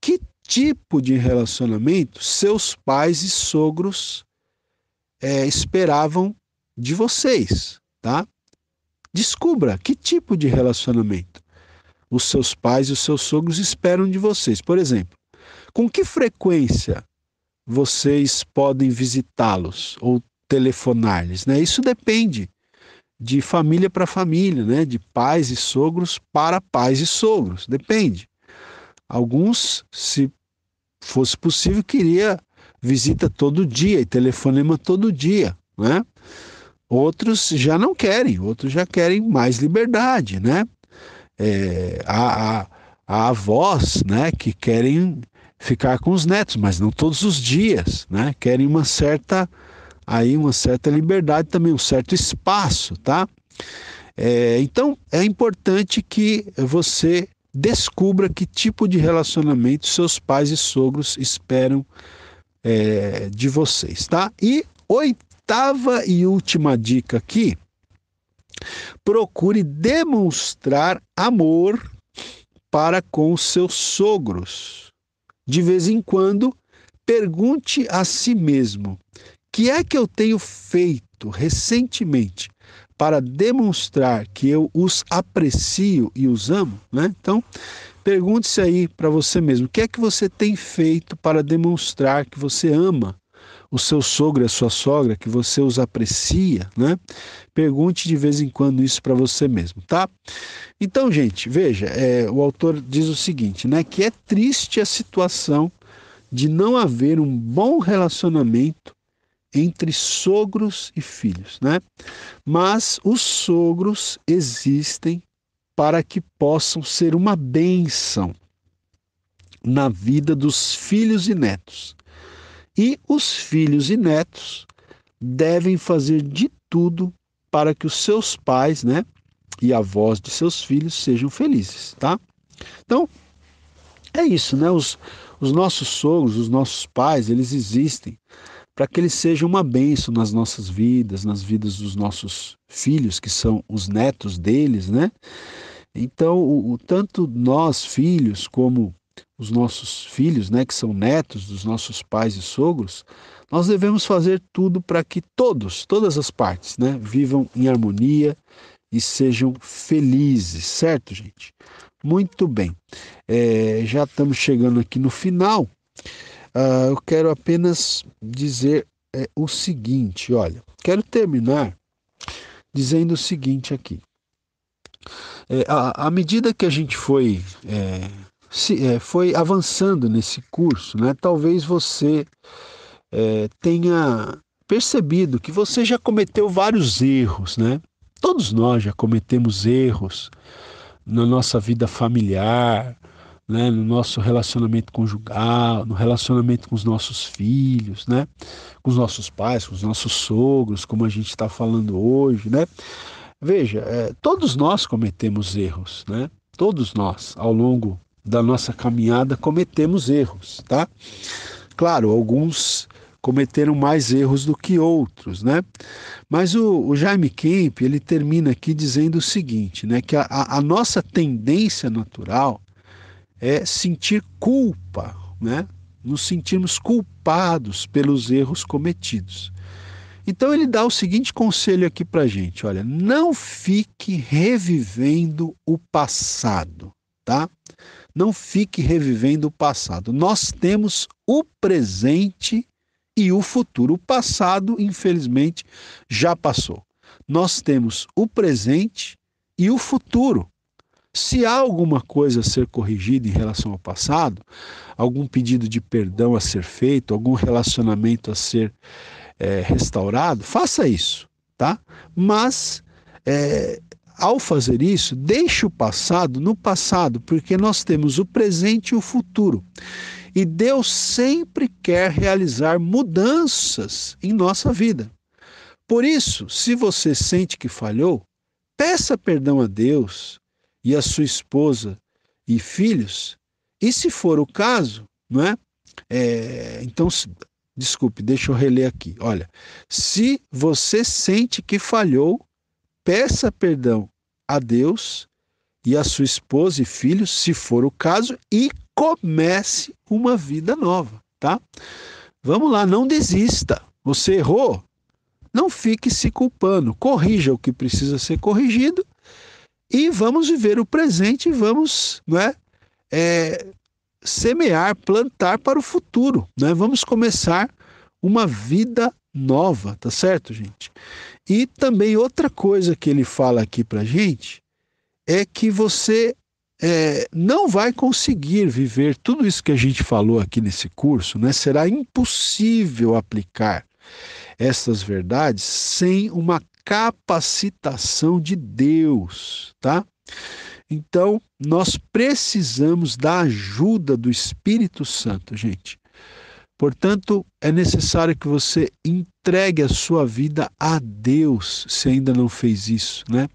que tipo de relacionamento seus pais e sogros é, esperavam de vocês, tá? Descubra que tipo de relacionamento os seus pais e os seus sogros esperam de vocês. Por exemplo, com que frequência vocês podem visitá-los ou telefonar-lhes, né? Isso depende de família para família, né? De pais e sogros para pais e sogros, depende. Alguns, se fosse possível, queria visita todo dia e telefonema todo dia, né? Outros já não querem, outros já querem mais liberdade, né? É, há, há, há avós, né, que querem ficar com os netos, mas não todos os dias, né? Querem uma certa aí uma certa liberdade também, um certo espaço, tá? É, então é importante que você descubra que tipo de relacionamento seus pais e sogros esperam é, de vocês, tá? E oitava e última dica aqui: procure demonstrar amor para com seus sogros. De vez em quando, pergunte a si mesmo: que é que eu tenho feito recentemente para demonstrar que eu os aprecio e os amo? Né? Então, pergunte-se aí para você mesmo: o que é que você tem feito para demonstrar que você ama o seu sogro e a sua sogra, que você os aprecia, né? Pergunte de vez em quando isso para você mesmo, tá? Então, gente, veja, é, o autor diz o seguinte, né? Que é triste a situação de não haver um bom relacionamento entre sogros e filhos, né? Mas os sogros existem para que possam ser uma bênção na vida dos filhos e netos. E os filhos e netos devem fazer de tudo para que os seus pais, né, e avós de seus filhos sejam felizes, tá? Então, é isso, né? Os, os nossos sogros, os nossos pais, eles existem para que eles sejam uma bênção nas nossas vidas, nas vidas dos nossos filhos, que são os netos deles, né? Então, o, o, tanto nós, filhos, como os nossos filhos, né, que são netos dos nossos pais e sogros, nós devemos fazer tudo para que todos, todas as partes, né, vivam em harmonia e sejam felizes, certo, gente? Muito bem. É, já estamos chegando aqui no final. Uh, eu quero apenas dizer é, o seguinte: olha, quero terminar dizendo o seguinte aqui. É, à, medida que a gente foi, é, se, é, foi avançando nesse curso, né, talvez você é, tenha percebido que você já cometeu vários erros, né? Todos nós já cometemos erros na nossa vida familiar, né, no nosso relacionamento conjugal, no relacionamento com os nossos filhos, né, com os nossos pais, com os nossos sogros, como a gente está falando hoje, né. Veja, é, todos nós cometemos erros, né? Todos nós, ao longo da nossa caminhada, cometemos erros, tá? Claro, alguns cometeram mais erros do que outros, né? Mas o, o Jaime Kemp ele termina aqui dizendo o seguinte, né? Que a, a nossa tendência natural é sentir culpa, né? Nos sentirmos culpados pelos erros cometidos. Então ele dá o seguinte conselho aqui para gente: olha, não fique revivendo o passado, tá? Não fique revivendo o passado. Nós temos o presente e o futuro. O passado, infelizmente, já passou. Nós temos o presente e o futuro. Se há alguma coisa a ser corrigida em relação ao passado, algum pedido de perdão a ser feito, algum relacionamento a ser é, restaurado, faça isso, tá? Mas é, ao fazer isso, deixe o passado no passado, porque nós temos o presente e o futuro. E Deus sempre quer realizar mudanças em nossa vida. Por isso, se você sente que falhou, peça perdão a Deus e a sua esposa e filhos, e se for o caso, não é? é então desculpe, deixa eu reler aqui. Olha, se você sente que falhou, peça perdão a Deus e a sua esposa e filhos, se for o caso, e comece uma vida nova, tá? Vamos lá, não desista. Você errou? Não fique se culpando. Corrija o que precisa ser corrigido e vamos viver o presente e vamos não é, é, semear, plantar para o futuro. Né? Vamos começar uma vida nova, tá certo, gente? E também outra coisa que ele fala aqui para gente é que você é, não vai conseguir viver tudo isso que a gente falou aqui nesse curso, né? Será impossível aplicar essas verdades sem uma capacitação de Deus, tá? Então, nós precisamos da ajuda do Espírito Santo, gente. Portanto, é necessário que você entregue a sua vida a Deus, se ainda não fez isso, né?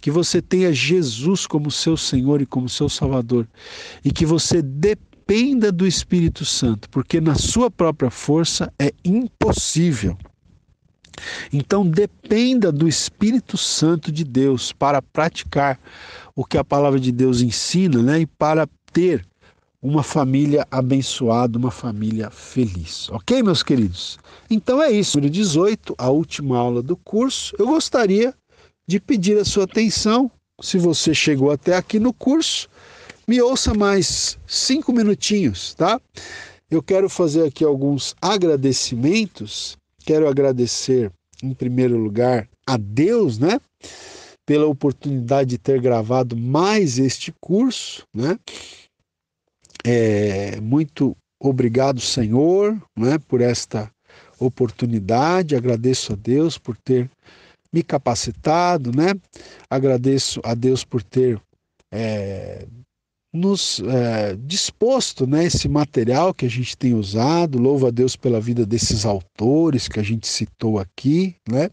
Que você tenha Jesus como seu Senhor e como seu Salvador, e que você dependa do Espírito Santo, porque na sua própria força é impossível. Então dependa do Espírito Santo de Deus para praticar o que a palavra de Deus ensina, né? E para ter uma família abençoada, uma família feliz. Ok, meus queridos? Então é isso. Número 18, a última aula do curso. Eu gostaria de pedir a sua atenção. Se você chegou até aqui no curso, me ouça mais cinco minutinhos, tá? Eu quero fazer aqui alguns agradecimentos Quero agradecer, em primeiro lugar, a Deus, né? Pela oportunidade de ter gravado mais este curso, né? É, muito obrigado, Senhor, né, por esta oportunidade. Agradeço a Deus por ter me capacitado, né? Agradeço a Deus por ter é, nos é, disposto né, esse material que a gente tem usado. Louvo a Deus pela vida desses autores que a gente citou aqui. Né?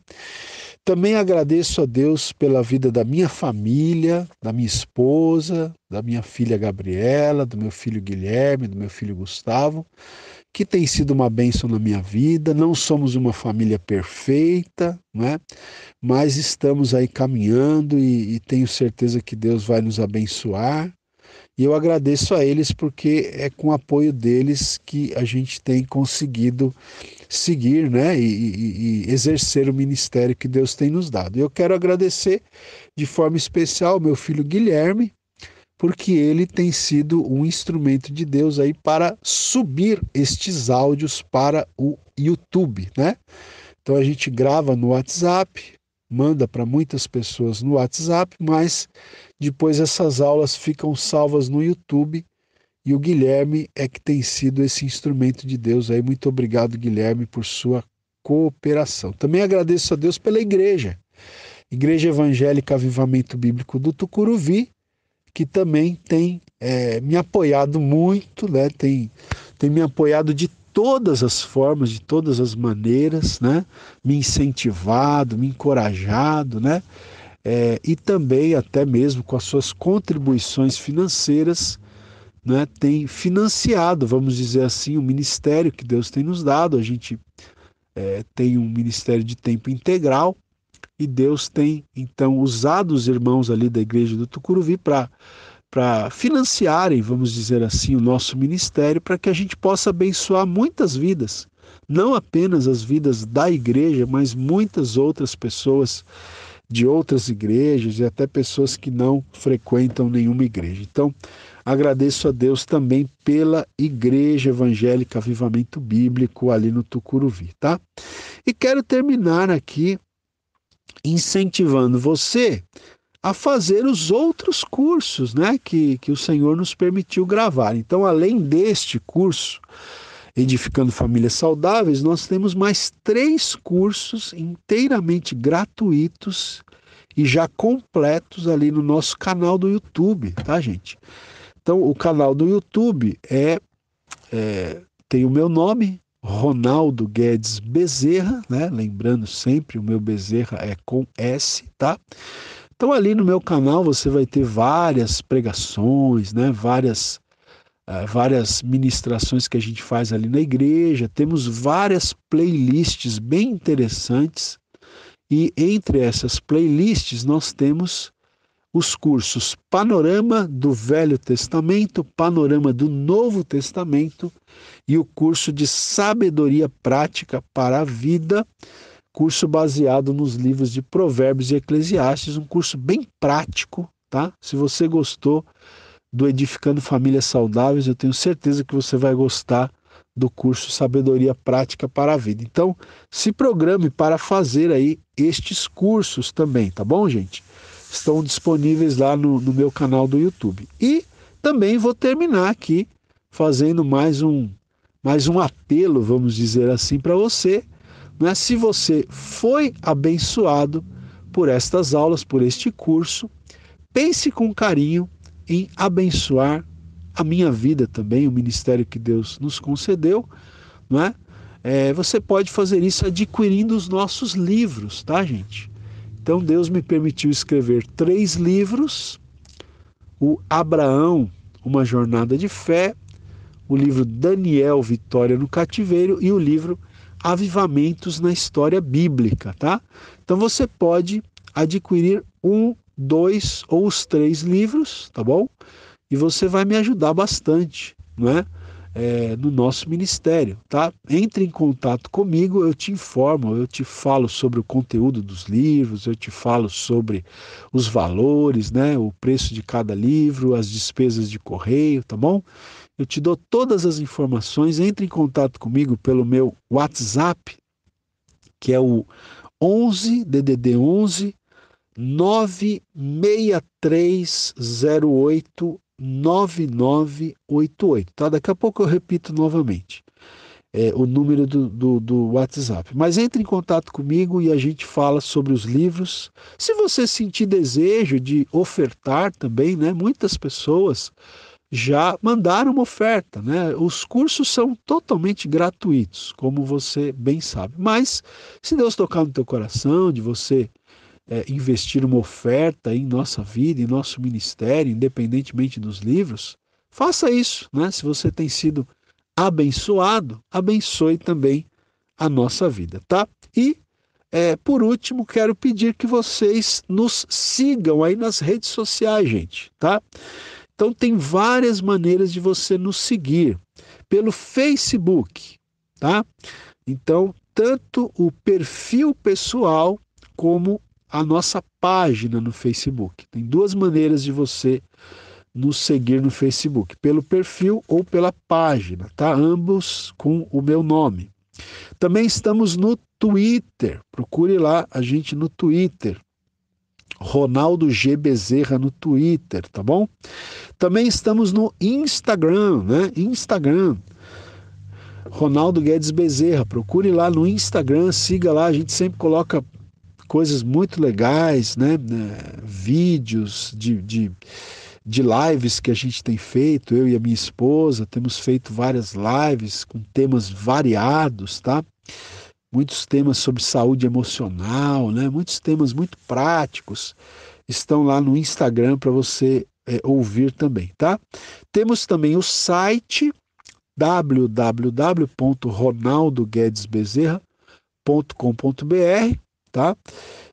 Também agradeço a Deus pela vida da minha família, da minha esposa, da minha filha Gabriela, do meu filho Guilherme, do meu filho Gustavo, que tem sido uma bênção na minha vida. Não somos uma família perfeita, né? mas estamos aí caminhando e, e tenho certeza que Deus vai nos abençoar. E eu agradeço a eles porque é com o apoio deles que a gente tem conseguido seguir né, e, e, e exercer o ministério que Deus tem nos dado. Eu quero agradecer de forma especial meu filho Guilherme, porque ele tem sido um instrumento de Deus aí para subir estes áudios para o YouTube, né? Então a gente grava no WhatsApp, manda para muitas pessoas no WhatsApp, mas depois essas aulas ficam salvas no YouTube e o Guilherme é que tem sido esse instrumento de Deus aí. Muito obrigado, Guilherme, por sua cooperação. Também agradeço a Deus pela igreja, Igreja Evangélica Avivamento Bíblico do Tucuruvi, que também tem é, me apoiado muito, né? tem, tem me apoiado de todas as formas, de todas as maneiras, né? me incentivado, me encorajado, né? É, e também até mesmo com as suas contribuições financeiras, né, tem financiado, vamos dizer assim, o ministério que Deus tem nos dado. A gente é, tem um ministério de tempo integral e Deus tem então usado os irmãos ali da igreja do Tucuruvi para para financiarem, vamos dizer assim, o nosso ministério para que a gente possa abençoar muitas vidas, não apenas as vidas da igreja, mas muitas outras pessoas de outras igrejas e até pessoas que não frequentam nenhuma igreja. Então, agradeço a Deus também pela Igreja Evangélica Avivamento Bíblico ali no Tucuruvi, tá? E quero terminar aqui incentivando você a fazer os outros cursos, né, que, que o Senhor nos permitiu gravar. Então, além deste curso, Edificando Famílias Saudáveis, nós temos mais três cursos inteiramente gratuitos e já completos ali no nosso canal do YouTube, tá, gente? Então, o canal do YouTube é, é tem o meu nome, Ronaldo Guedes Bezerra, né? Lembrando sempre, o meu Bezerra é com S, tá? Então ali no meu canal você vai ter várias pregações, né? Várias várias ministrações que a gente faz ali na igreja, temos várias playlists bem interessantes e entre essas playlists nós temos os cursos Panorama do Velho Testamento, Panorama do Novo Testamento e o curso de Sabedoria Prática para a Vida, curso baseado nos livros de Provérbios e Eclesiastes, um curso bem prático, tá? Se você gostou do Edificando Famílias Saudáveis, eu tenho certeza que você vai gostar do curso Sabedoria Prática para a Vida. Então, se programe para fazer aí estes cursos também, tá bom, gente? Estão disponíveis lá no, no meu canal do YouTube. E também vou terminar aqui fazendo mais um mais um apelo, vamos dizer assim, para você. Né? Se você foi abençoado por estas aulas, por este curso, pense com carinho em abençoar a minha vida também, o ministério que Deus nos concedeu, não é? é? você pode fazer isso adquirindo os nossos livros, tá, gente? Então Deus me permitiu escrever três livros: o Abraão, uma jornada de fé, o livro Daniel, Vitória no Cativeiro e o livro Avivamentos na História Bíblica, tá? Então você pode adquirir um, dois ou os três livros, tá bom? e você vai me ajudar bastante, não é? É, no nosso ministério, tá? Entre em contato comigo, eu te informo, eu te falo sobre o conteúdo dos livros, eu te falo sobre os valores, né? O preço de cada livro, as despesas de correio, tá bom? Eu te dou todas as informações. Entre em contato comigo pelo meu WhatsApp, que é o 11 DDD 11 96308 9988, tá? Daqui a pouco eu repito novamente é, o número do, do, do, WhatsApp. Mas entre em contato comigo e a gente fala sobre os livros. Se você sentir desejo de ofertar também, né? Muitas pessoas já mandaram uma oferta, né? Os cursos são totalmente gratuitos, como você bem sabe. Mas se Deus tocar no teu coração, de você é, investir uma oferta em nossa vida, em nosso ministério, independentemente dos livros, faça isso. Né? Se você tem sido abençoado, abençoe também a nossa vida, tá? E é, por último, quero pedir que vocês nos sigam aí nas redes sociais, gente, tá? Então tem várias maneiras de você nos seguir pelo Facebook, tá? Então, tanto o perfil pessoal como a nossa página no Facebook. Tem duas maneiras de você nos seguir no Facebook, pelo perfil ou pela página, tá? Ambos com o meu nome. Também estamos no Twitter. Procure lá a gente no Twitter. Ronaldo G Bezerra no Twitter, tá bom? Também estamos no Instagram, né? Instagram. Ronaldo Guedes Bezerra. Procure lá no Instagram, siga lá, a gente sempre coloca coisas muito legais, né? Vídeos de, de, de lives que a gente tem feito, eu e a minha esposa, temos feito várias lives com temas variados, tá? Muitos temas sobre saúde emocional, né? Muitos temas muito práticos estão lá no Instagram para você é, ouvir também, tá? Temos também o site www.ronaldoguedesbezerra.com.br tá?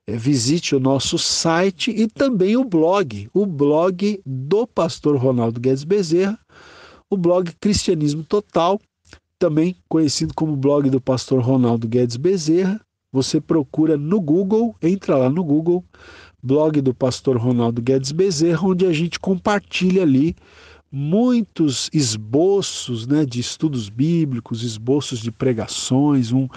É, visite o nosso site e também o blog, o blog do pastor Ronaldo Guedes Bezerra, o blog Cristianismo Total, também conhecido como blog do pastor Ronaldo Guedes Bezerra. Você procura no Google, entra lá no Google, blog do pastor Ronaldo Guedes Bezerra, onde a gente compartilha ali muitos esboços né, de estudos bíblicos, esboços de pregações, um,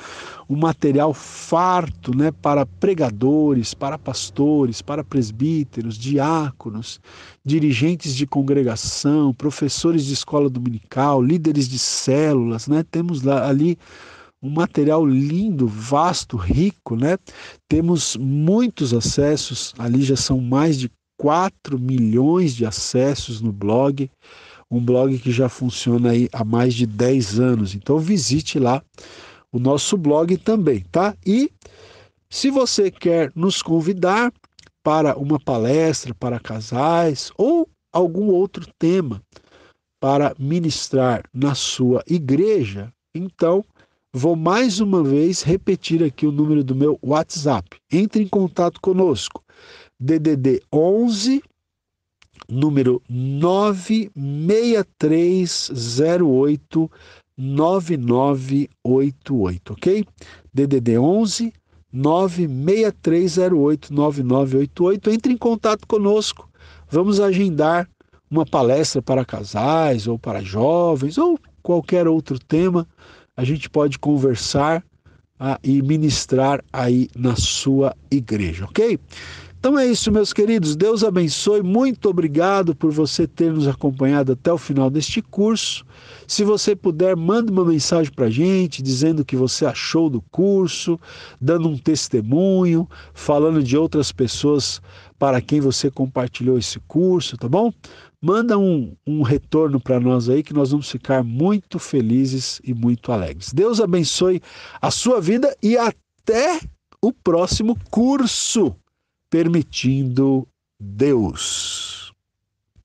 um material farto né, para pregadores, para pastores, para presbíteros, diáconos, dirigentes de congregação, professores de escola dominical, líderes de células. Né? Temos lá, ali um material lindo, vasto, rico, né? Temos muitos acessos, ali já são mais de 4 milhões de acessos no blog, um blog que já funciona aí há mais de 10 anos. Então visite lá o nosso blog também, tá? E se você quer nos convidar para uma palestra para casais ou algum outro tema para ministrar na sua igreja, então vou mais uma vez repetir aqui o número do meu WhatsApp. Entre em contato conosco. DDD 11 número 96308 9988, ok? DDD 11 96308 9988. Entre em contato conosco. Vamos agendar uma palestra para casais ou para jovens ou qualquer outro tema, a gente pode conversar ah, e ministrar aí na sua igreja, ok? Então é isso, meus queridos. Deus abençoe. Muito obrigado por você ter nos acompanhado até o final deste curso. Se você puder, mande uma mensagem para a gente dizendo o que você achou do curso, dando um testemunho, falando de outras pessoas para quem você compartilhou esse curso, tá bom? Manda um, um retorno para nós aí que nós vamos ficar muito felizes e muito alegres. Deus abençoe a sua vida e até o próximo curso permitindo Deus.